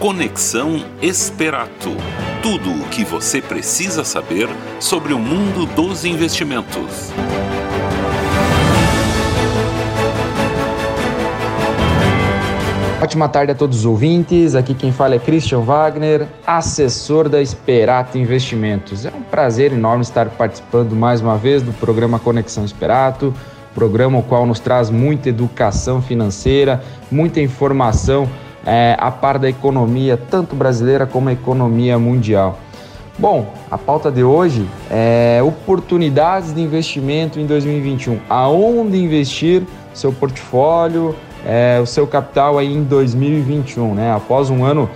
Conexão Esperato. Tudo o que você precisa saber sobre o mundo dos investimentos. Ótima tarde a todos os ouvintes. Aqui quem fala é Christian Wagner, assessor da Esperato Investimentos. É um prazer enorme estar participando mais uma vez do programa Conexão Esperato, programa o qual nos traz muita educação financeira, muita informação é, a par da economia, tanto brasileira como a economia mundial. Bom, a pauta de hoje é oportunidades de investimento em 2021. Aonde investir seu portfólio, é, o seu capital aí em 2021, né? Após um ano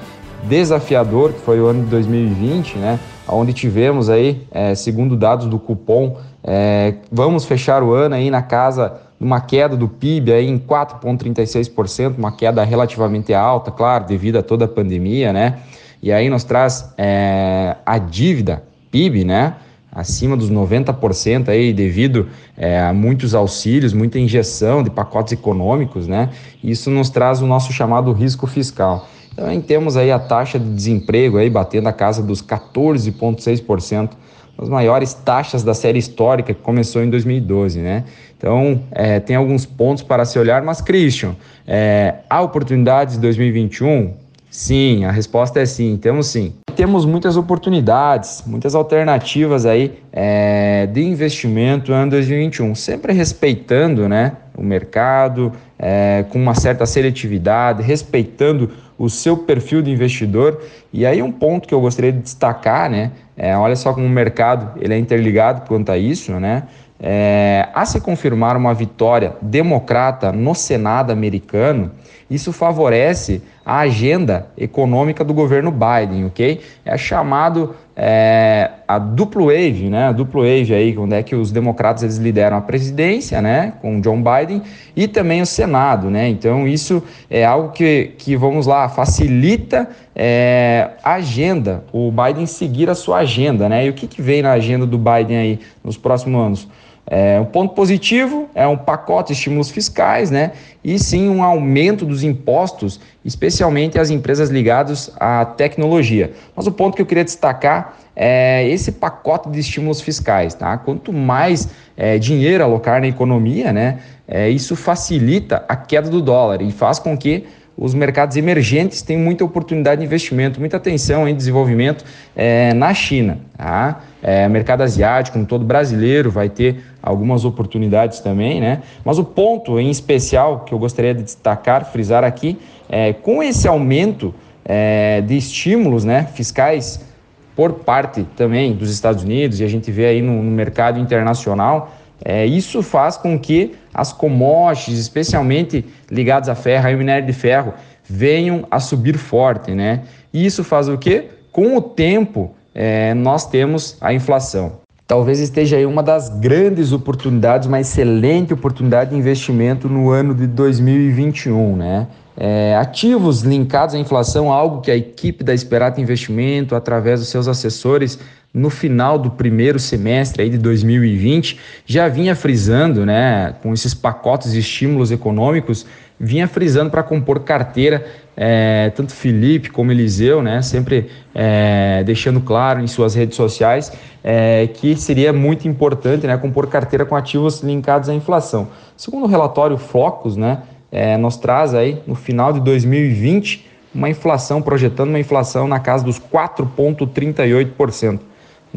desafiador, que foi o ano de 2020, né? Onde tivemos aí, é, segundo dados do cupom, é, vamos fechar o ano aí na casa uma queda do PIB aí em 4,36%, uma queda relativamente alta, claro, devido a toda a pandemia, né? E aí nos traz é, a dívida PIB, né? Acima dos 90% aí, devido é, a muitos auxílios, muita injeção de pacotes econômicos, né? Isso nos traz o nosso chamado risco fiscal. Então, temos aí a taxa de desemprego aí batendo a casa dos 14,6%, as maiores taxas da série histórica que começou em 2012, né? Então, é, tem alguns pontos para se olhar, mas, Christian, é, há oportunidades em 2021? Sim, a resposta é sim, temos sim. Temos muitas oportunidades, muitas alternativas aí é, de investimento no ano 2021, sempre respeitando né, o mercado, é, com uma certa seletividade, respeitando o seu perfil de investidor. E aí um ponto que eu gostaria de destacar, né? É, olha só como o mercado ele é interligado quanto a isso, né? É, a se confirmar uma vitória democrata no Senado americano, isso favorece a agenda econômica do governo Biden, ok? É chamado é, a duplo wave, né? A duplo wave aí, onde é que os democratas eles lideram a presidência, né? Com John Biden e também o Senado, né? Então isso é algo que, que vamos lá, facilita é, a agenda, o Biden seguir a sua agenda, né? E o que, que vem na agenda do Biden aí nos próximos anos? É, um ponto positivo é um pacote de estímulos fiscais, né? E sim um aumento dos impostos, especialmente as empresas ligadas à tecnologia. Mas o ponto que eu queria destacar é esse pacote de estímulos fiscais, tá? Quanto mais é, dinheiro alocar na economia, né? É, isso facilita a queda do dólar e faz com que os mercados emergentes têm muita oportunidade de investimento, muita atenção em desenvolvimento é, na China. Tá? É, mercado asiático, como todo brasileiro, vai ter algumas oportunidades também, né? Mas o ponto em especial que eu gostaria de destacar, frisar aqui, é com esse aumento é, de estímulos né, fiscais por parte também dos Estados Unidos, e a gente vê aí no, no mercado internacional, é, isso faz com que as commodities, especialmente ligadas a ferro, ao minério de ferro, venham a subir forte, né? E isso faz o quê? Com o tempo, é, nós temos a inflação. Talvez esteja aí uma das grandes oportunidades, uma excelente oportunidade de investimento no ano de 2021, né? É, ativos linkados à inflação, algo que a equipe da Esperata Investimento, através dos seus assessores, no final do primeiro semestre aí de 2020, já vinha frisando, né, com esses pacotes de estímulos econômicos, vinha frisando para compor carteira, é, tanto Felipe como Eliseu, né, sempre é, deixando claro em suas redes sociais é, que seria muito importante né, compor carteira com ativos linkados à inflação. Segundo o relatório Focus, né, nos traz aí no final de 2020 uma inflação, projetando uma inflação na casa dos 4,38%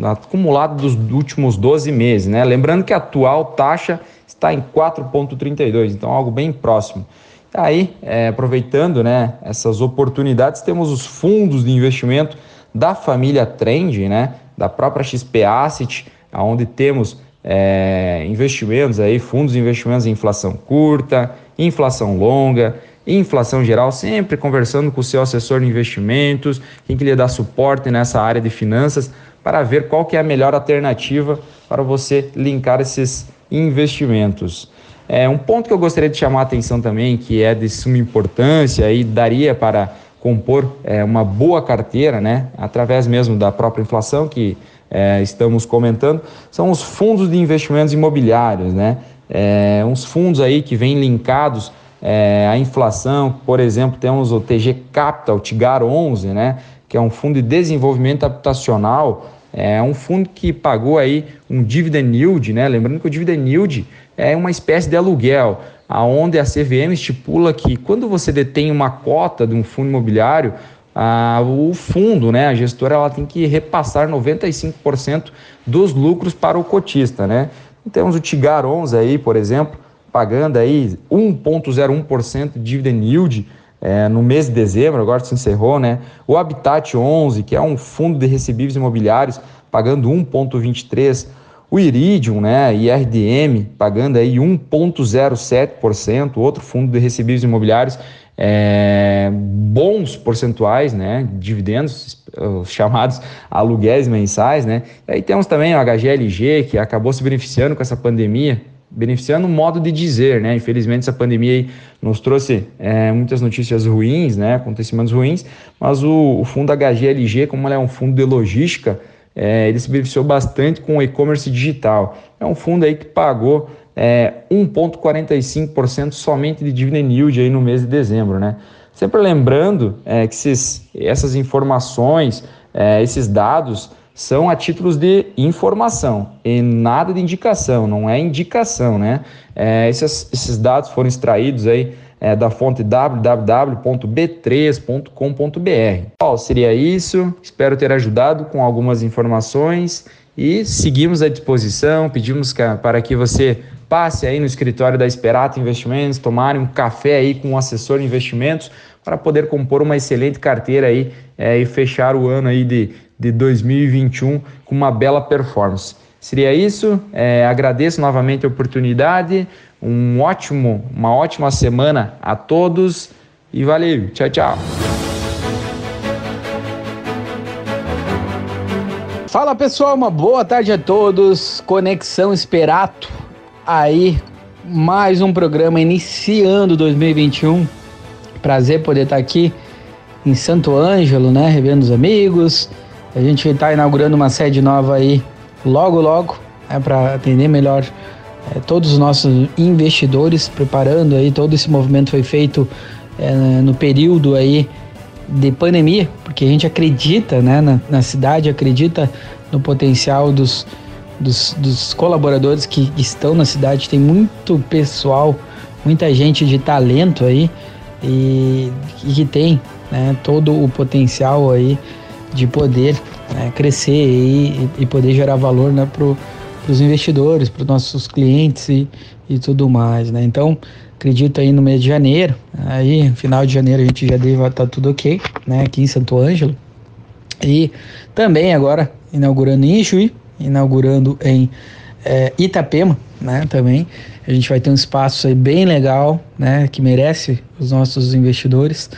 acumulado dos últimos 12 meses, né? Lembrando que a atual taxa está em 4,32, então algo bem próximo. Aí, é, aproveitando né, essas oportunidades, temos os fundos de investimento da família Trend, né, da própria XP Asset, onde temos é, investimentos aí, fundos de investimentos em inflação curta, inflação longa, inflação geral, sempre conversando com o seu assessor de investimentos, quem que lhe dá suporte nessa área de finanças, para ver qual que é a melhor alternativa para você linkar esses investimentos. É, um ponto que eu gostaria de chamar a atenção também, que é de suma importância e daria para compor é, uma boa carteira, né, através mesmo da própria inflação que é, estamos comentando, são os fundos de investimentos imobiliários, né, é, uns fundos aí que vêm linkados é, a inflação. Por exemplo, temos o TG Capital, Tigar 11, né, que é um fundo de desenvolvimento habitacional, é um fundo que pagou aí um dividend yield, né? Lembrando que o dividend yield é uma espécie de aluguel, aonde a CVM estipula que quando você detém uma cota de um fundo imobiliário, ah, o fundo, né, a gestora, ela tem que repassar 95% dos lucros para o cotista, né? Temos o Tigar 11 aí, por exemplo, pagando aí 1,01% de dividend yield é, no mês de dezembro, agora se encerrou, né? O Habitat 11, que é um fundo de recebíveis imobiliários, pagando 1,23%. O Iridium, né, IRDM, pagando aí 1,07%, outro fundo de recebíveis imobiliários, é, bons percentuais, né, dividendos, os chamados aluguéis mensais, né. E aí temos também o HGLG, que acabou se beneficiando com essa pandemia, beneficiando o modo de dizer, né? Infelizmente essa pandemia aí nos trouxe é, muitas notícias ruins, né? Acontecimentos ruins, mas o, o fundo HGLG, como é um fundo de logística, é, ele se beneficiou bastante com o e-commerce digital. É um fundo aí que pagou é, 1,45% somente de dividend yield aí no mês de dezembro, né? Sempre lembrando é, que esses, essas informações, é, esses dados são a títulos de informação e nada de indicação, não é indicação, né? É, esses, esses dados foram extraídos aí é, da fonte www.b3.com.br. Qual seria isso? Espero ter ajudado com algumas informações e seguimos à disposição. Pedimos que, para que você passe aí no escritório da Esperato Investimentos, tomar um café aí com o assessor de investimentos para poder compor uma excelente carteira aí é, e fechar o ano aí de de 2021 com uma bela performance. Seria isso. É, agradeço novamente a oportunidade. Um ótimo, uma ótima semana a todos e valeu. Tchau, tchau. Fala pessoal, uma boa tarde a todos. Conexão Esperato aí, mais um programa iniciando 2021. Prazer poder estar aqui em Santo Ângelo, né, revendo os amigos, a gente está inaugurando uma sede nova aí logo, logo, né, para atender melhor é, todos os nossos investidores, preparando aí todo esse movimento foi feito é, no período aí de pandemia, porque a gente acredita né, na, na cidade, acredita no potencial dos, dos, dos, colaboradores que estão na cidade. Tem muito pessoal, muita gente de talento aí e, e que tem né, todo o potencial aí de poder né, crescer e, e, poder gerar valor né, para os investidores, para os nossos clientes e, e tudo mais. Né? Então, acredito aí no mês de janeiro, aí final de janeiro a gente já deve estar tá tudo ok, né, aqui em Santo Ângelo. E também agora inaugurando em Juí, inaugurando em é, Itapema, né, também. A gente vai ter um espaço aí bem legal, né, que merece os nossos investidores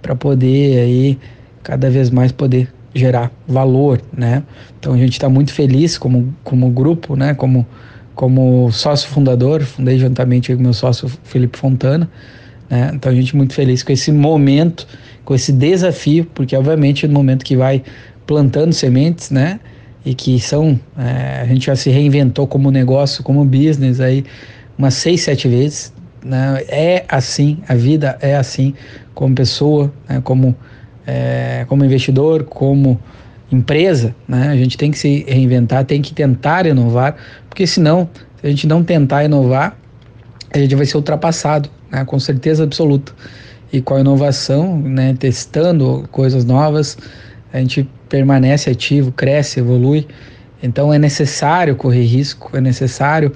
para poder aí cada vez mais poder gerar valor, né? Então a gente está muito feliz como, como grupo, né? Como, como sócio fundador, fundei juntamente com meu sócio Felipe Fontana, né? Então a gente muito feliz com esse momento, com esse desafio, porque obviamente no momento que vai plantando sementes, né? E que são, é, a gente já se reinventou como negócio, como business aí umas seis, sete vezes, né? É assim, a vida é assim, como pessoa, né? como é, como investidor, como empresa, né? A gente tem que se reinventar, tem que tentar inovar, porque senão, se a gente não tentar inovar, a gente vai ser ultrapassado, né? Com certeza absoluta. E com a inovação, né? Testando coisas novas, a gente permanece ativo, cresce, evolui. Então é necessário correr risco, é necessário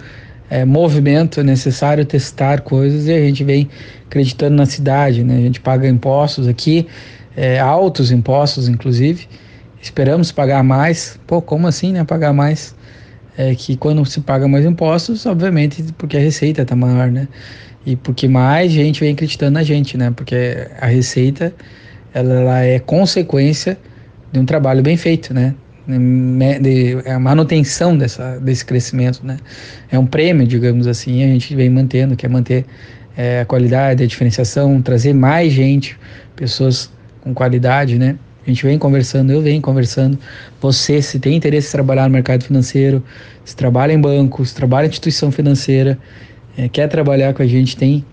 é, movimento, é necessário testar coisas e a gente vem acreditando na cidade, né? A gente paga impostos aqui, é, altos impostos, inclusive. Esperamos pagar mais. Pô, como assim, né? Pagar mais? É que quando se paga mais impostos, obviamente, porque a receita está maior, né? E porque mais gente vem acreditando na gente, né? Porque a receita, ela, ela é consequência de um trabalho bem feito, né? De, a manutenção dessa, desse crescimento, né? É um prêmio, digamos assim, a gente vem mantendo, quer manter é, a qualidade, a diferenciação, trazer mais gente, pessoas com qualidade, né? A gente vem conversando, eu venho conversando. Você, se tem interesse em trabalhar no mercado financeiro, se trabalha em bancos, trabalha em instituição financeira, é, quer trabalhar com a gente, tem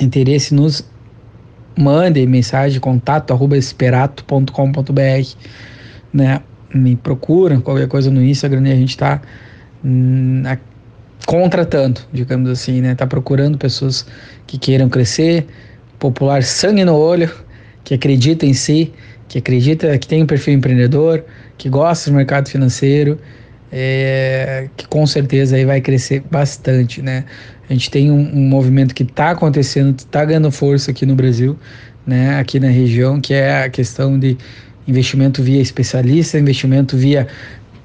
interesse, nos mande mensagem, contato arroba esperato.com.br, né? Me procura, qualquer coisa no Instagram, né? a gente está hum, contratando, digamos assim, né? Tá procurando pessoas que queiram crescer, popular sangue no olho, que acredita em si, que acredita que tem um perfil empreendedor, que gosta do mercado financeiro, é, que com certeza aí vai crescer bastante, né? A gente tem um, um movimento que está acontecendo, está ganhando força aqui no Brasil, né? Aqui na região, que é a questão de investimento via especialista, investimento via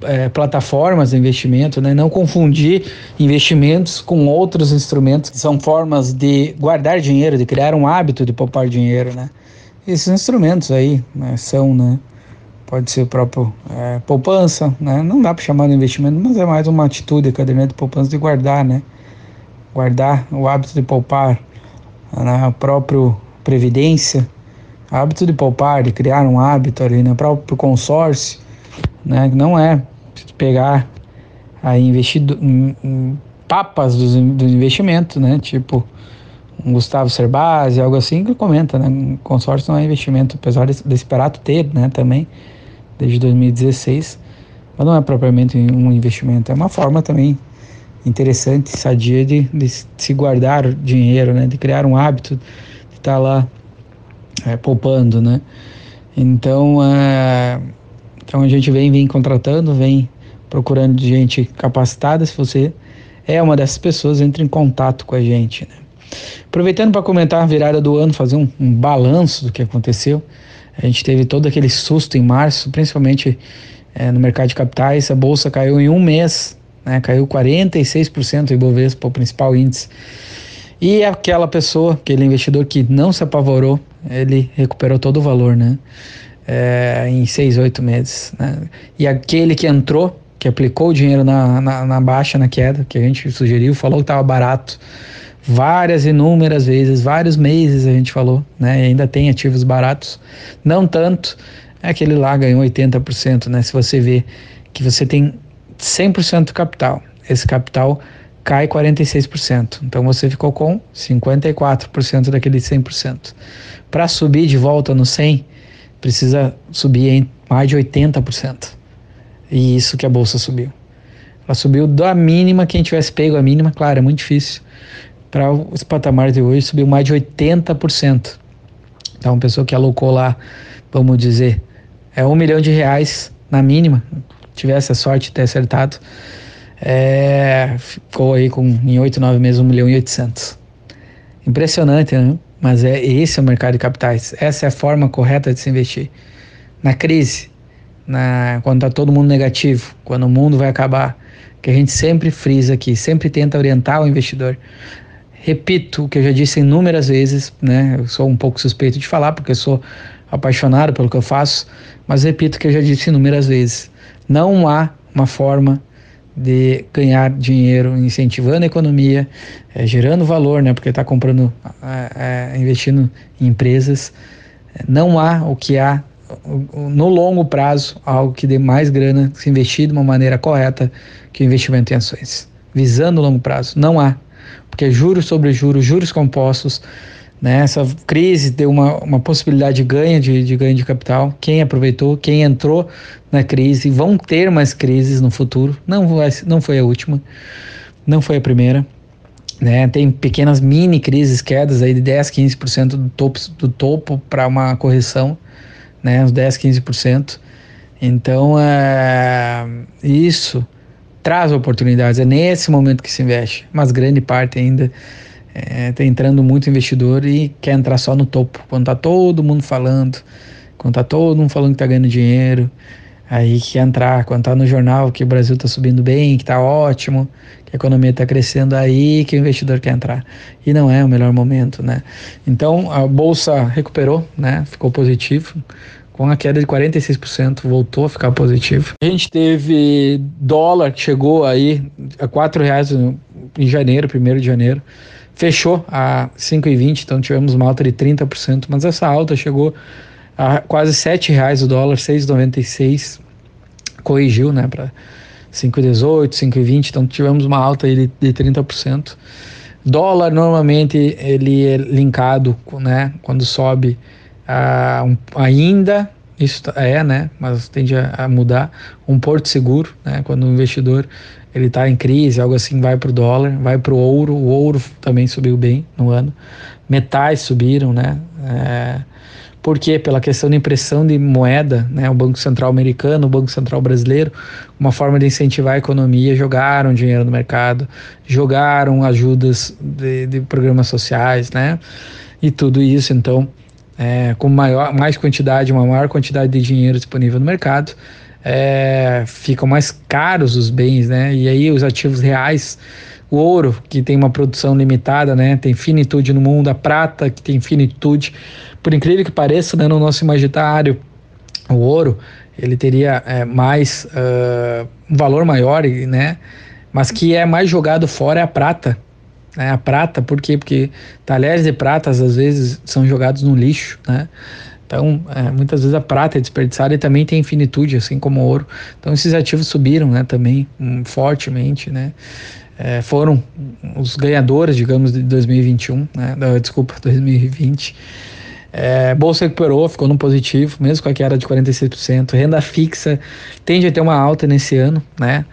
é, plataformas de investimento, né? não confundir investimentos com outros instrumentos que são formas de guardar dinheiro, de criar um hábito de poupar dinheiro. Né? Esses instrumentos aí né, são, né, pode ser o próprio é, poupança, né? não dá para chamar de investimento, mas é mais uma atitude, caderneta de poupança de guardar, né? guardar o hábito de poupar, na né? próprio previdência, hábito de poupar, de criar um hábito ali, né? próprio consórcio, né? não é pegar aí investido papas do, do investimento, né? tipo um Gustavo Cerbasi, algo assim, que comenta, né? Consórcio não é investimento, apesar desse, Perato ter, né, também, desde 2016, mas não é propriamente um investimento, é uma forma também interessante, sadia de, de se guardar dinheiro, né, de criar um hábito de estar tá lá é, poupando, né. Então, é, então a gente vem, vem contratando, vem procurando gente capacitada, se você é uma dessas pessoas, entre em contato com a gente, né. Aproveitando para comentar a virada do ano, fazer um, um balanço do que aconteceu. A gente teve todo aquele susto em março, principalmente é, no mercado de capitais. A bolsa caiu em um mês, né, caiu 46% o Ibovespa, o principal índice. E aquela pessoa, aquele investidor que não se apavorou, ele recuperou todo o valor, né? É, em seis, oito meses. Né? E aquele que entrou, que aplicou o dinheiro na, na, na baixa, na queda, que a gente sugeriu, falou que estava barato, várias inúmeras vezes, vários meses a gente falou, né? E ainda tem ativos baratos, não tanto, é aquele lá ganhou 80%, né? Se você vê que você tem 100% do capital, esse capital cai 46%. Então você ficou com 54% daquele 100%. Para subir de volta no 100, precisa subir em mais de 80%. E isso que a bolsa subiu. Ela subiu da mínima, quem tivesse pego a mínima, claro, é muito difícil para os patamares de hoje subiu mais de 80%. Então, uma pessoa que alocou lá, vamos dizer, é um milhão de reais na mínima, tivesse a sorte de ter acertado, é, ficou aí com em 8, 9 meses, 1 milhão e 800. Impressionante, né? Mas é esse é o mercado de capitais. Essa é a forma correta de se investir. Na crise, na, quando está todo mundo negativo, quando o mundo vai acabar, que a gente sempre frisa aqui, sempre tenta orientar o investidor. Repito o que eu já disse inúmeras vezes, né? Eu sou um pouco suspeito de falar porque eu sou apaixonado pelo que eu faço, mas repito o que eu já disse inúmeras vezes. Não há uma forma de ganhar dinheiro incentivando a economia, é, gerando valor, né? Porque está comprando, é, é, investindo em empresas. Não há o que há no longo prazo algo que dê mais grana se investir de uma maneira correta que o investimento em ações. Visando o longo prazo, não há porque juros sobre juros, juros compostos, né? essa crise deu uma, uma possibilidade de ganho de, de ganho de capital. Quem aproveitou, quem entrou na crise, vão ter mais crises no futuro. Não, vai, não foi a última, não foi a primeira. Né? Tem pequenas mini crises, quedas aí de 10, 15% do topo, do topo para uma correção, né? uns 10, 15%. Então, é, isso traz oportunidades. É nesse momento que se investe, mas grande parte ainda está é, tá entrando muito investidor e quer entrar só no topo, quando está todo mundo falando, quando está todo mundo falando que está ganhando dinheiro, aí quer entrar, quando está no jornal que o Brasil está subindo bem, que está ótimo, que a economia está crescendo, aí que o investidor quer entrar. E não é o melhor momento, né? Então a bolsa recuperou, né? Ficou positivo com a queda de 46%, voltou a ficar positivo. A gente teve dólar que chegou aí a R$ reais em janeiro, 1 de janeiro, fechou a 5,20, então tivemos uma alta de 30%, mas essa alta chegou a quase R$ reais o dólar, 6,96, corrigiu, né, para 5,18, 5,20, então tivemos uma alta aí de, de 30%. Dólar normalmente ele é linkado, né, quando sobe um, ainda isso é, né, mas tende a, a mudar um porto seguro, né, quando o investidor ele está em crise, algo assim, vai para o dólar, vai para o ouro, o ouro também subiu bem no ano, metais subiram, né, é, por quê? Pela questão de impressão de moeda, né? O Banco Central americano, o Banco Central brasileiro, uma forma de incentivar a economia, jogaram dinheiro no mercado, jogaram ajudas de, de programas sociais, né? E tudo isso, então, é, com maior, mais quantidade, uma maior quantidade de dinheiro disponível no mercado, é, ficam mais caros os bens, né? E aí os ativos reais o ouro, que tem uma produção limitada, né? Tem finitude no mundo, a prata, que tem finitude. Por incrível que pareça, né, no nosso imaginário, o ouro, ele teria é, mais uh, um valor maior, né? Mas que é mais jogado fora é a prata. Né? A prata, por quê? Porque talheres de pratas às vezes são jogados no lixo, né? Então, é, muitas vezes a prata é desperdiçada e também tem infinitude, assim como o ouro. Então, esses ativos subiram, né, também um, fortemente, né é, foram os ganhadores, digamos, de 2021, né? desculpa, 2020. É, bolsa recuperou, ficou no positivo, mesmo com a queda de 46%. Renda fixa tende a ter uma alta nesse ano, né?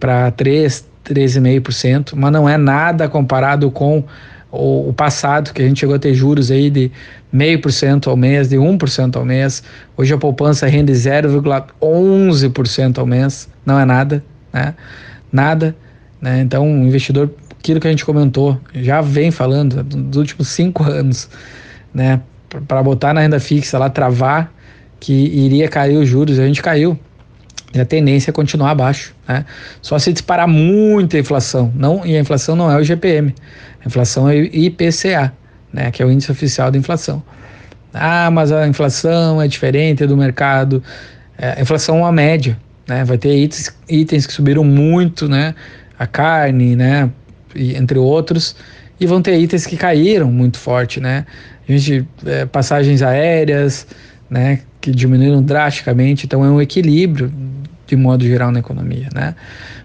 Para 3, 13,5%, mas não é nada comparado com o, passado, que a gente chegou a ter juros aí de 0,5% ao mês, de 1% ao mês. Hoje a poupança rende 0,11% ao mês, não é nada, né? Nada. Né? Então, o investidor, aquilo que a gente comentou, já vem falando dos últimos cinco anos, né? para botar na renda fixa lá, travar que iria cair os juros, a gente caiu. E a tendência é continuar abaixo. Né? Só se disparar muito a inflação. Não, e a inflação não é o GPM. A inflação é o IPCA, né? que é o índice oficial da inflação. Ah, mas a inflação é diferente do mercado. É, a inflação é uma média. Né? Vai ter itens, itens que subiram muito, né? a carne, né, e, entre outros, e vão ter itens que caíram muito forte, né? A gente é, passagens aéreas, né, que diminuíram drasticamente, então é um equilíbrio de modo geral na economia, né?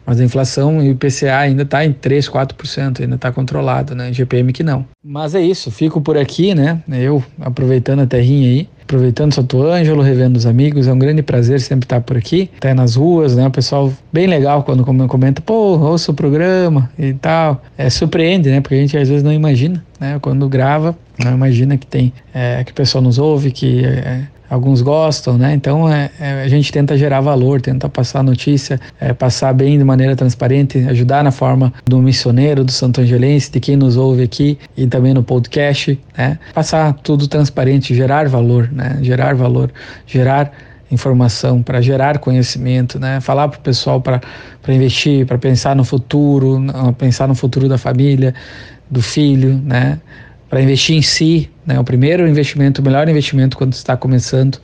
Mas a inflação e o IPCA ainda está em 3, 4%, ainda está controlado, né? GPM que não. Mas é isso, fico por aqui, né? Eu aproveitando a terrinha aí, aproveitando Santo Ângelo, revendo os amigos, é um grande prazer sempre estar por aqui, até nas ruas, né? O pessoal bem legal quando comenta, pô, ouço o programa e tal. É, surpreende, né? Porque a gente às vezes não imagina, né? Quando grava, não imagina que tem, é, que o pessoal nos ouve, que é, alguns gostam, né? Então é, é, a gente tenta gerar valor, tenta passar notícia, é, passar bem de maneira transparente, ajudar na forma do missioneiro, do Santo Angelense, de quem nos ouve aqui e também no podcast, né? Passar tudo transparente, gerar valor, né? Gerar valor, gerar informação, para gerar conhecimento, né? Falar para o pessoal para investir, para pensar no futuro, pensar no futuro da família, do filho, né? Para investir em si, né? O primeiro investimento, o melhor investimento quando está começando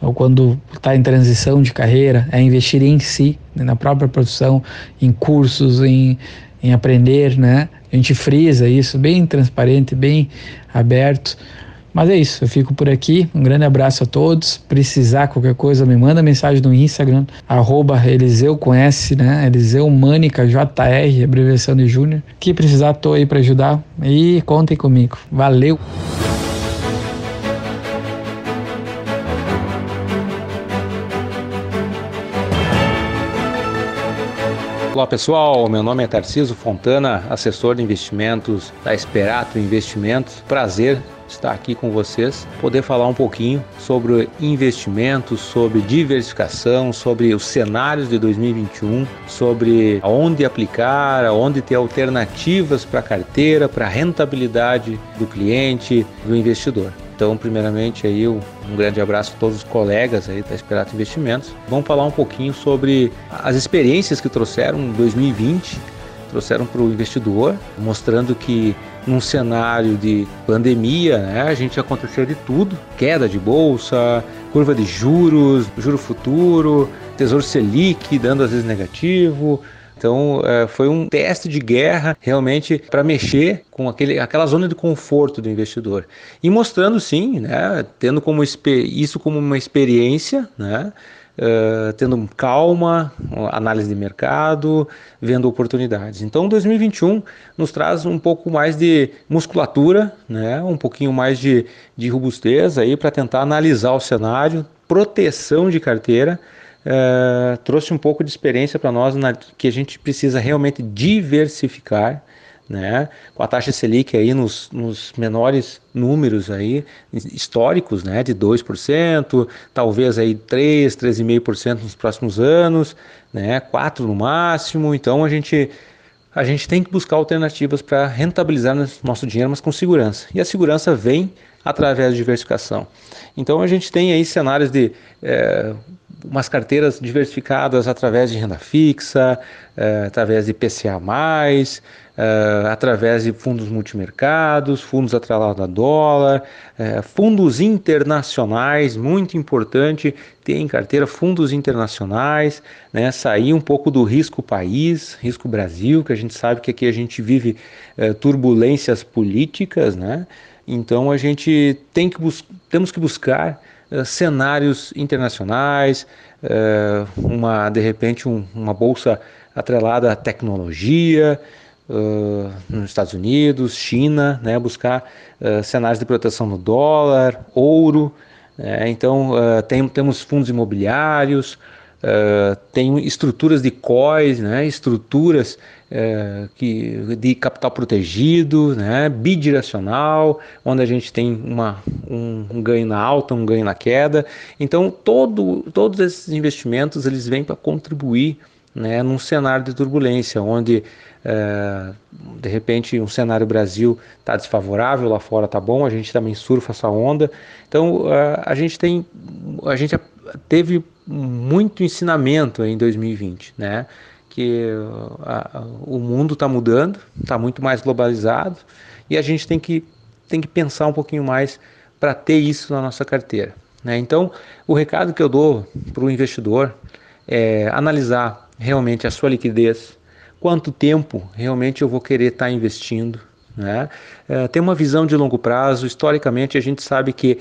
ou quando está em transição de carreira é investir em si, né? na própria produção, em cursos, em, em aprender, né? A gente frisa isso bem transparente, bem aberto mas é isso, eu fico por aqui. Um grande abraço a todos. Precisar qualquer coisa, me manda mensagem no Instagram, arroba Eliseu conhece, né? Eliseu Mânica JR, abreviação de Júnior. Que precisar, tô aí para ajudar. E contem comigo. Valeu! Olá pessoal, meu nome é Tarciso Fontana, assessor de investimentos da Esperato Investimentos. Prazer estar aqui com vocês, poder falar um pouquinho sobre investimentos, sobre diversificação, sobre os cenários de 2021, sobre aonde aplicar, aonde ter alternativas para a carteira, para a rentabilidade do cliente, do investidor. Então, primeiramente, aí um grande abraço a todos os colegas aí da Esperato Investimentos. Vamos falar um pouquinho sobre as experiências que trouxeram em 2020, trouxeram para o investidor, mostrando que num cenário de pandemia, né, a gente aconteceu de tudo: queda de bolsa, curva de juros, juro futuro, tesouro Selic dando às vezes negativo. Então é, foi um teste de guerra realmente para mexer com aquele, aquela zona de conforto do investidor e mostrando sim, né, tendo como isso como uma experiência, né, tendo calma, análise de mercado, vendo oportunidades. Então, 2021 nos traz um pouco mais de musculatura, né? um pouquinho mais de, de robustez aí para tentar analisar o cenário, proteção de carteira. Uh, trouxe um pouco de experiência para nós na, que a gente precisa realmente diversificar né? Com a taxa Selic aí nos, nos menores números aí históricos, né, de 2%, talvez aí 3, 3,5% nos próximos anos, né, 4 no máximo. Então a gente a gente tem que buscar alternativas para rentabilizar nosso dinheiro, mas com segurança. E a segurança vem através de diversificação. Então a gente tem aí cenários de é, umas carteiras diversificadas através de renda fixa, uh, através de PCA+, uh, através de fundos multimercados, fundos atrelados a dólar, uh, fundos internacionais, muito importante ter em carteira fundos internacionais, né, sair um pouco do risco país, risco Brasil, que a gente sabe que aqui a gente vive turbulências políticas, né? Então a gente tem que temos que buscar uh, cenários internacionais, uh, uma de repente um, uma bolsa atrelada à tecnologia uh, nos Estados Unidos, China, né, buscar cenários de proteção no dólar, ouro. Né, então tem, temos fundos imobiliários, Uh, tem estruturas de COIs, né, estruturas uh, que, de capital protegido, né, bidirecional, onde a gente tem uma, um, um, ganho na alta, um ganho na queda. Então, todo, todos esses investimentos eles vêm para contribuir né, num cenário de turbulência, onde uh, de repente um cenário Brasil está desfavorável, lá fora está bom, a gente também surfa essa onda. Então, a gente tem, a gente teve muito ensinamento em 2020, né? Que a, o mundo está mudando, está muito mais globalizado e a gente tem que, tem que pensar um pouquinho mais para ter isso na nossa carteira. Né? Então, o recado que eu dou para o investidor é analisar realmente a sua liquidez, quanto tempo realmente eu vou querer estar tá investindo. Né? É, ter uma visão de longo prazo. Historicamente, a gente sabe que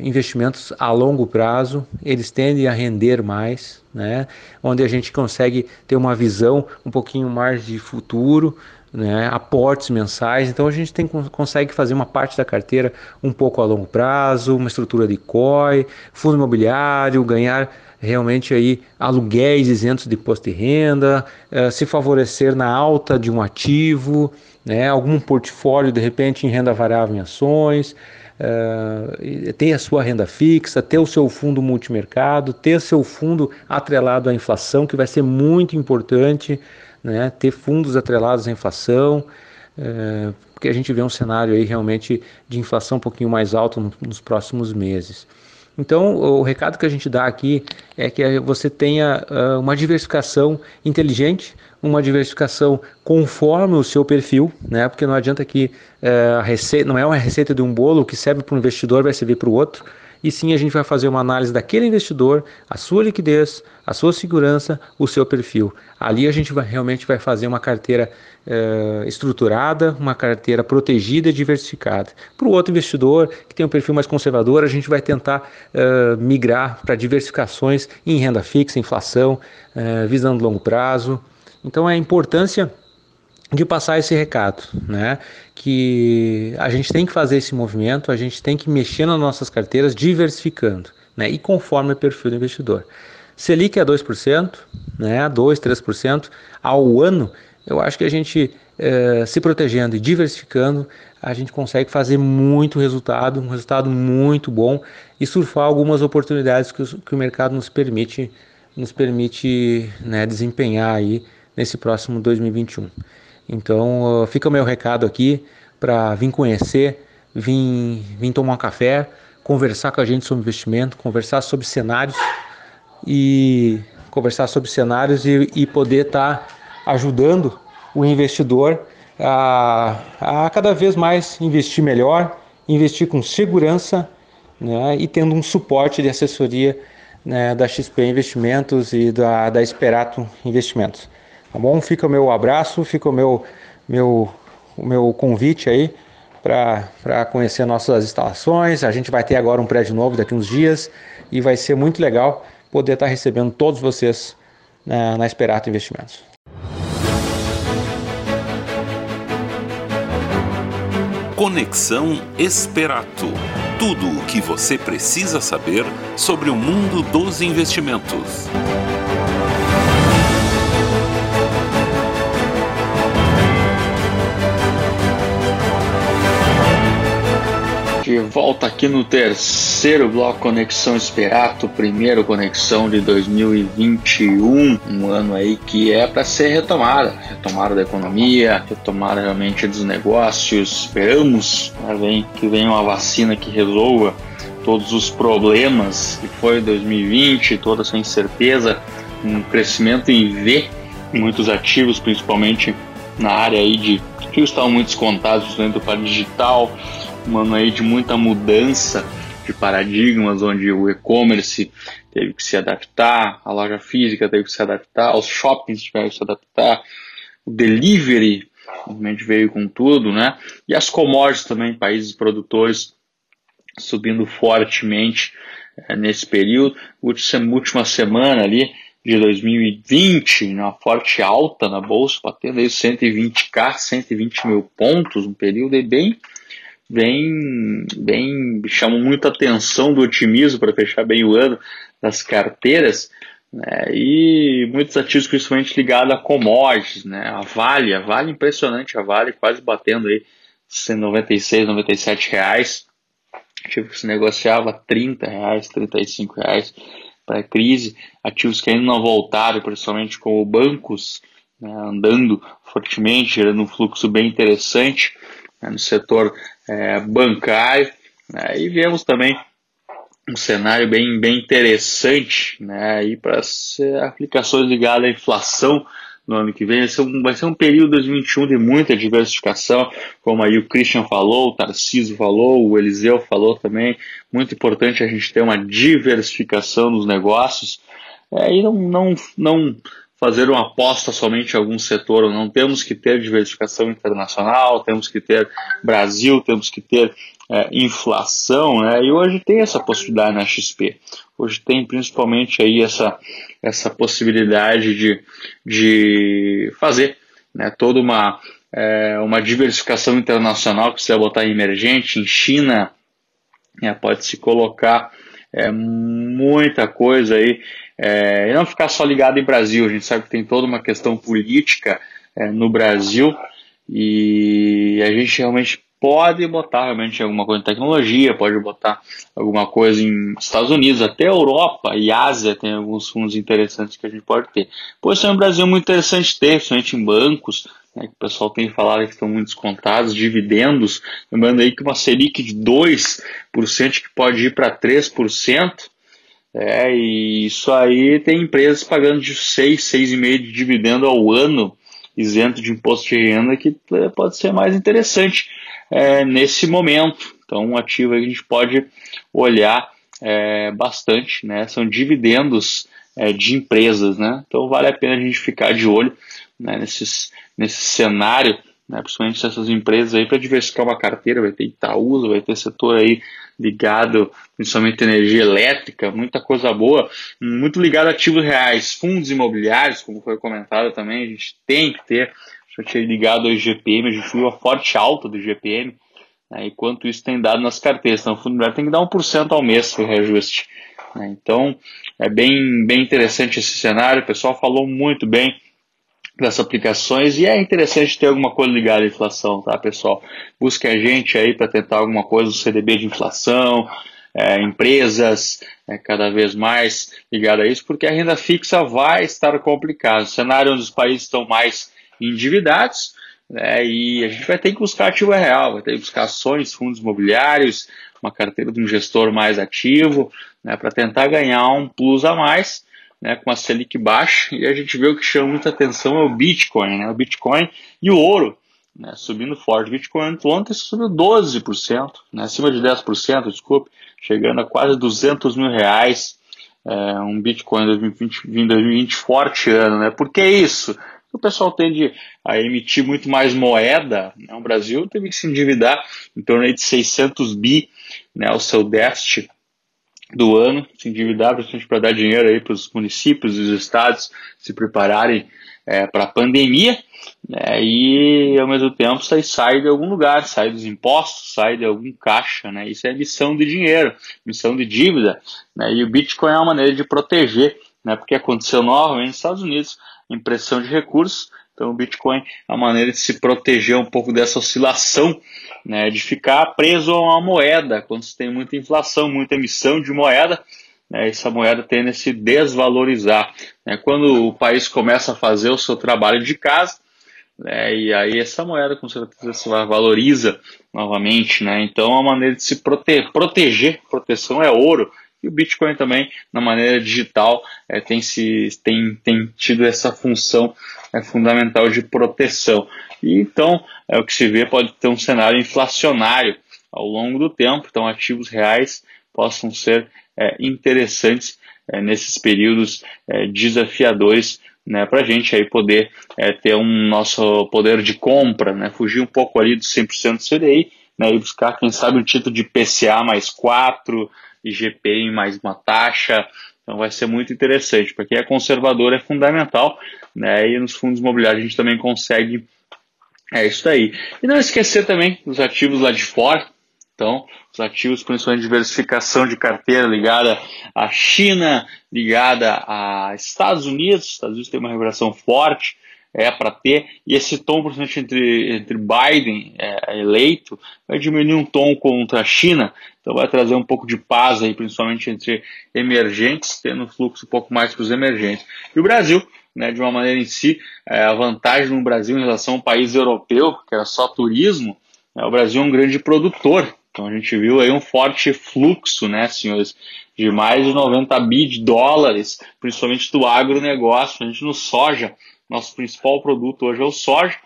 investimentos a longo prazo, eles tendem a render mais, né? onde a gente consegue ter uma visão um pouquinho mais de futuro, né? aportes mensais. Então a gente tem, consegue fazer uma parte da carteira um pouco a longo prazo, uma estrutura de COI, fundo imobiliário, ganhar realmente aí aluguéis isentos de imposto de renda, uh, se favorecer na alta de um ativo, né? algum portfólio de repente em renda variável em ações uh, ter a sua renda fixa, ter o seu fundo multimercado, ter seu fundo atrelado à inflação, que vai ser muito importante, né? ter fundos atrelados à inflação, uh, porque a gente vê um cenário aí realmente de inflação um pouquinho mais alto no, nos próximos meses. Então, o recado que a gente dá aqui é que você tenha uh, uma diversificação inteligente, uma diversificação conforme o seu perfil, né? Porque não adianta que uh, a receita, não é uma receita de um bolo que serve para um investidor vai servir para o outro e sim a gente vai fazer uma análise daquele investidor, a sua liquidez, a sua segurança, o seu perfil. Ali a gente vai, realmente vai fazer uma carteira eh, estruturada, uma carteira protegida e diversificada. Para o outro investidor que tem um perfil mais conservador, a gente vai tentar eh, migrar para diversificações em renda fixa, inflação, eh, visando longo prazo. Então a importância de passar esse recado, né? Que a gente tem que fazer esse movimento, a gente tem que mexer nas nossas carteiras diversificando, né? E conforme o perfil do investidor. Selic é 2%, né? 2, 3% ao ano. Eu acho que a gente eh, se protegendo e diversificando, a gente consegue fazer muito resultado, um resultado muito bom e surfar algumas oportunidades que, que o mercado nos permite, nos permite né, desempenhar aí nesse próximo 2021. Então fica o meu recado aqui para vir conhecer, vir, vir tomar um café, conversar com a gente sobre investimento, conversar sobre cenários e conversar sobre cenários e, e poder estar tá ajudando o investidor a, a cada vez mais investir melhor, investir com segurança né, e tendo um suporte de assessoria né, da XP Investimentos e da, da Esperato Investimentos. Tá bom? Fica o meu abraço, fica o meu, meu, o meu convite aí para conhecer nossas instalações. A gente vai ter agora um prédio novo daqui uns dias e vai ser muito legal poder estar recebendo todos vocês na Esperato Investimentos. Conexão Esperato. Tudo o que você precisa saber sobre o mundo dos investimentos. Volta aqui no terceiro bloco Conexão Esperato, primeiro conexão de 2021, um ano aí que é para ser retomada, retomada da economia, retomada realmente dos negócios. Esperamos né, que venha uma vacina que resolva todos os problemas que foi 2020, toda essa incerteza, um crescimento em V, muitos ativos, principalmente na área aí de que estavam muito descontados dentro do digital um ano aí de muita mudança de paradigmas, onde o e-commerce teve que se adaptar, a loja física teve que se adaptar, os shoppings tiveram que se adaptar, o delivery realmente veio com tudo, né? E as commodities também, países produtores subindo fortemente é, nesse período. Última, última semana ali de 2020, uma forte alta na bolsa, batendo aí 120k, 120 mil pontos, um período bem bem, bem chamam muita atenção do otimismo para fechar bem o ano das carteiras. Né, e muitos ativos principalmente ligados a commodities, né, a Vale, a Vale impressionante, a Vale quase batendo aí 196, 97 reais, ativo que se negociava 30 reais, 35 reais para crise, ativos que ainda não voltaram, principalmente como bancos, né, andando fortemente, gerando um fluxo bem interessante né, no setor é, bancário. Né, e vemos também um cenário bem, bem interessante né, para aplicações ligadas à inflação no ano que vem. Vai ser, um, vai ser um período 2021 de muita diversificação, como aí o Christian falou, o Tarcísio falou, o Eliseu falou também. Muito importante a gente ter uma diversificação nos negócios é, e não, não, não fazer uma aposta somente em algum setor, não temos que ter diversificação internacional, temos que ter Brasil, temos que ter é, inflação, né? e hoje tem essa possibilidade na XP. Hoje tem principalmente aí essa, essa possibilidade de, de fazer né, toda uma, é, uma diversificação internacional que você vai botar em emergente, em China, né, pode se colocar é, muita coisa aí é, e não ficar só ligado em Brasil. A gente sabe que tem toda uma questão política é, no Brasil e a gente realmente pode botar realmente alguma coisa em tecnologia, pode botar alguma coisa em Estados Unidos, até Europa e Ásia tem alguns fundos interessantes que a gente pode ter. Pois é um Brasil muito interessante ter, principalmente em bancos, né, que o pessoal tem falado que estão muito descontados, dividendos, lembrando aí que uma Selic de 2% que pode ir para 3%, é, e isso aí tem empresas pagando de 6, 6,5 de dividendo ao ano, isento de imposto de renda, que é, pode ser mais interessante é, nesse momento. Então, um ativo que a gente pode olhar é, bastante, né? São dividendos é, de empresas, né? Então, vale a pena a gente ficar de olho né, nesses, nesse cenário né, principalmente essas empresas aí para diversificar uma carteira, vai ter Itaúsa, vai ter setor aí ligado principalmente energia elétrica, muita coisa boa, muito ligado a ativos reais, fundos imobiliários, como foi comentado também, a gente tem que ter, já tinha ligado ao IGPM, a gente viu a forte alta do IGPM, né, e quanto isso tem dado nas carteiras, então o fundo imobiliário tem que dar 1% ao mês o reajuste. Né, então é bem, bem interessante esse cenário, o pessoal falou muito bem das aplicações e é interessante ter alguma coisa ligada à inflação, tá, pessoal? Busque a gente aí para tentar alguma coisa no CDB de inflação, é, empresas é, cada vez mais ligadas a isso, porque a renda fixa vai estar complicada. O cenário onde os países estão mais endividados, né, e a gente vai ter que buscar ativo real, vai ter que buscar ações, fundos imobiliários, uma carteira de um gestor mais ativo, né, para tentar ganhar um plus a mais né, com a Selic baixa, e a gente vê o que chama muita atenção é o Bitcoin, né, o Bitcoin e o ouro, né, subindo forte. O Bitcoin ontem subiu 12%, né, acima de 10%, desculpe, chegando a quase 200 mil reais, é, um Bitcoin em 2020, 2020 forte ano. Né, por que isso? o pessoal tende a emitir muito mais moeda. Né? O Brasil teve que se endividar em torno de 600 bi, né, o seu déficit do ano, se endividar principalmente para dar dinheiro aí para os municípios e os estados se prepararem é, para a pandemia, né, e ao mesmo tempo sai, sai de algum lugar, sai dos impostos, sai de algum caixa, né, isso é emissão de dinheiro, emissão de dívida, né, e o Bitcoin é uma maneira de proteger, né, porque aconteceu novamente nos Estados Unidos, impressão de recursos, então o Bitcoin é uma maneira de se proteger um pouco dessa oscilação, né, de ficar preso a uma moeda, quando se tem muita inflação, muita emissão de moeda, né, essa moeda tende a se desvalorizar. Né, quando o país começa a fazer o seu trabalho de casa, né, e aí essa moeda com certeza se valoriza novamente. Né, então é uma maneira de se prote proteger, proteção é ouro, e o Bitcoin também, na maneira digital, é, tem, se, tem, tem tido essa função é, fundamental de proteção. E então, é, o que se vê pode ter um cenário inflacionário ao longo do tempo, então ativos reais possam ser é, interessantes é, nesses períodos é, desafiadores né, para a gente aí poder é, ter um nosso poder de compra, né, fugir um pouco ali do 100% CDI né, e buscar, quem sabe, um título de PCA mais 4, IGPM mais uma taxa. Então vai ser muito interessante. Para quem é conservador é fundamental. Né? E nos fundos imobiliários a gente também consegue. É isso aí. E não esquecer também dos ativos lá de fora. Então, os ativos, principalmente diversificação de carteira ligada à China, ligada a Estados Unidos. Os Estados Unidos tem uma regulação forte é para ter, e esse tom, principalmente entre, entre Biden é, eleito, vai diminuir um tom contra a China, então vai trazer um pouco de paz aí, principalmente entre emergentes, tendo um fluxo um pouco mais para os emergentes. E o Brasil, né, de uma maneira em si, é, a vantagem no Brasil em relação ao país europeu, que era só turismo, é, o Brasil é um grande produtor, então a gente viu aí um forte fluxo, né, senhores, de mais de 90 bi de dólares, principalmente do agronegócio, a gente no soja, nosso principal produto hoje é o soja.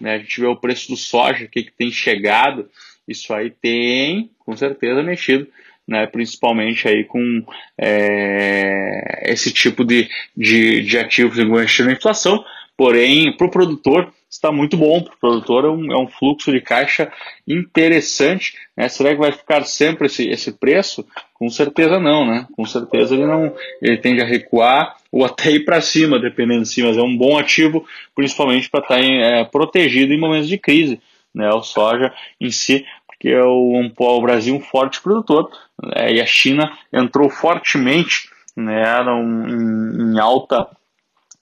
Né? A gente vê o preço do soja, o que, tem chegado. Isso aí tem, com certeza, mexido, né? principalmente aí com é, esse tipo de, de, de ativos investindo na inflação. Porém, para o produtor, está muito bom para o produtor, é um, é um, fluxo de caixa interessante. Né? Será que vai ficar sempre esse, esse preço? Com certeza não, né? Com certeza ele não ele tende a recuar ou até ir para cima, dependendo de mas é um bom ativo, principalmente para estar tá é, protegido em momentos de crise. Né? O soja em si, porque é o, um, o Brasil um forte produtor né? e a China entrou fortemente né, em, em alta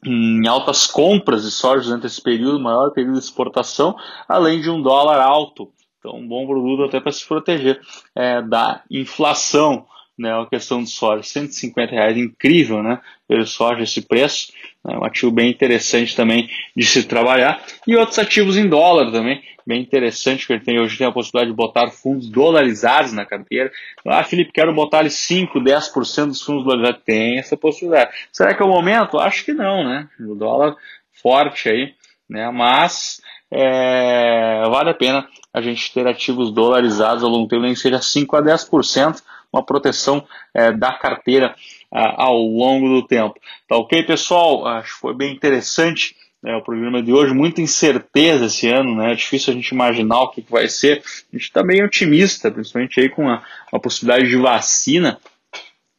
em altas compras de soja durante esse período, maior período de exportação, além de um dólar alto. Então, um bom produto até para se proteger é, da inflação, né? A questão do soja, 150 reais, incrível, né? Pelo soja esse preço, é um ativo bem interessante também de se trabalhar. E outros ativos em dólar também, bem interessante, que ele tem, hoje tem a possibilidade de botar fundos dolarizados na carteira. Ah, Felipe, quero botar ali 5, 10% dos fundos dolarizados. Tem essa possibilidade. Será que é o momento? Acho que não, né? O dólar forte aí, né? Mas é, vale a pena a gente ter ativos dolarizados ao longo do tempo, nem seja 5 a 10%, uma proteção é, da carteira ao longo do tempo. Tá ok, pessoal? Acho que foi bem interessante né, o programa de hoje, muita incerteza esse ano, né? É difícil a gente imaginar o que, que vai ser. A gente está bem otimista, principalmente aí com a, a possibilidade de vacina,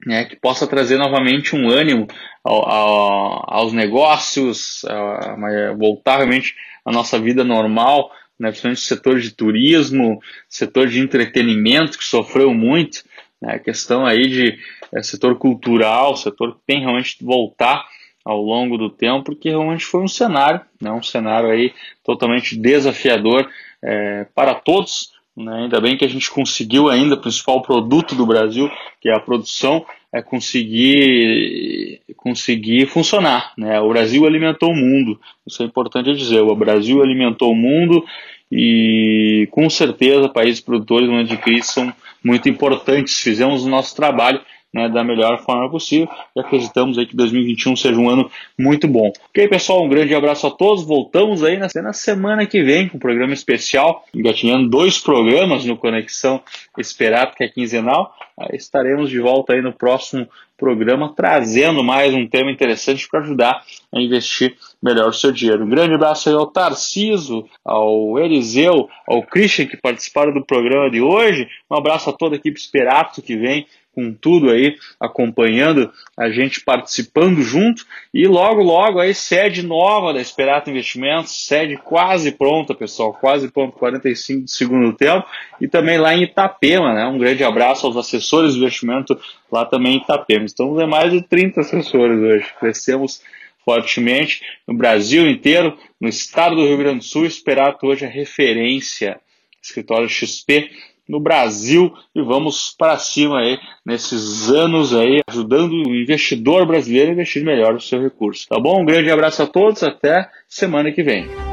né, que possa trazer novamente um ânimo ao, ao, aos negócios, a, voltar realmente à nossa vida normal, né, principalmente o setor de turismo, setor de entretenimento, que sofreu muito, né, a questão aí de é, setor cultural, setor que tem realmente que voltar ao longo do tempo, porque realmente foi um cenário, né, um cenário aí totalmente desafiador é, para todos. Né, ainda bem que a gente conseguiu ainda o principal produto do Brasil, que é a produção, é conseguir conseguir funcionar. Né? O Brasil alimentou o mundo, isso é importante dizer. O Brasil alimentou o mundo e com certeza países produtores no momento de crise são muito importantes. Fizemos o nosso trabalho né, da melhor forma possível e acreditamos aí que 2021 seja um ano muito bom. Ok, pessoal, um grande abraço a todos. Voltamos aí na, na semana que vem com um programa especial, engatinhando dois programas no Conexão Esperado, que é quinzenal. Aí estaremos de volta aí no próximo programa, trazendo mais um tema interessante para ajudar a investir melhor o seu dinheiro. Um grande abraço aí ao Tarciso, ao Eliseu, ao Christian que participaram do programa de hoje. Um abraço a toda a equipe Esperato que vem com tudo aí, acompanhando a gente participando junto. E logo, logo aí, sede nova da Esperato Investimentos, sede quase pronta, pessoal, quase pronta, 45 de segundo tempo. E também lá em Itapema, né? Um grande abraço aos assessores de investimento lá também em Itapema. Estamos em mais de 30 assessores hoje, crescemos fortemente no Brasil inteiro, no estado do Rio Grande do Sul. Esperato hoje é referência, escritório XP no Brasil e vamos para cima aí nesses anos aí, ajudando o investidor brasileiro a investir melhor o seu recurso. Tá bom? Um grande abraço a todos, até semana que vem.